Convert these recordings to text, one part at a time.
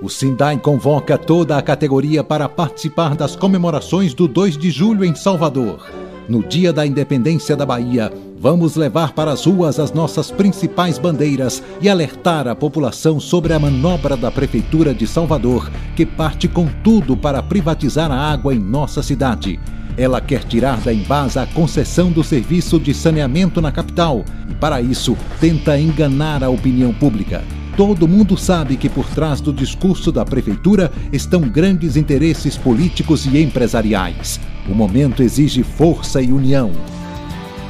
O Sindai convoca toda a categoria para participar das comemorações do 2 de julho em Salvador. No dia da independência da Bahia, vamos levar para as ruas as nossas principais bandeiras e alertar a população sobre a manobra da Prefeitura de Salvador, que parte com tudo para privatizar a água em nossa cidade. Ela quer tirar da Embasa a concessão do serviço de saneamento na capital e, para isso, tenta enganar a opinião pública. Todo mundo sabe que por trás do discurso da prefeitura estão grandes interesses políticos e empresariais. O momento exige força e união.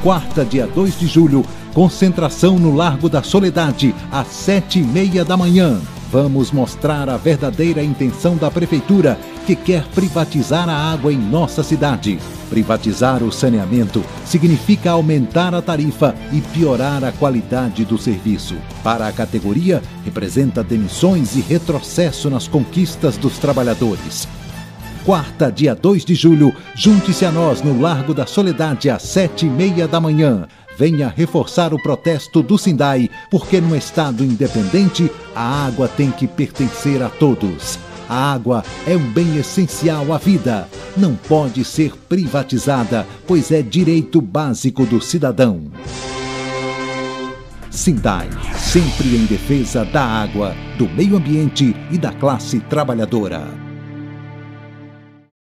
Quarta, dia 2 de julho, concentração no Largo da Soledade, às sete e meia da manhã. Vamos mostrar a verdadeira intenção da Prefeitura, que quer privatizar a água em nossa cidade. Privatizar o saneamento significa aumentar a tarifa e piorar a qualidade do serviço. Para a categoria, representa demissões e retrocesso nas conquistas dos trabalhadores. Quarta, dia 2 de julho, junte-se a nós no Largo da Soledade às sete e meia da manhã venha reforçar o protesto do Sindai, porque no Estado independente a água tem que pertencer a todos. A água é um bem essencial à vida. Não pode ser privatizada, pois é direito básico do cidadão. Sindai, sempre em defesa da água, do meio ambiente e da classe trabalhadora.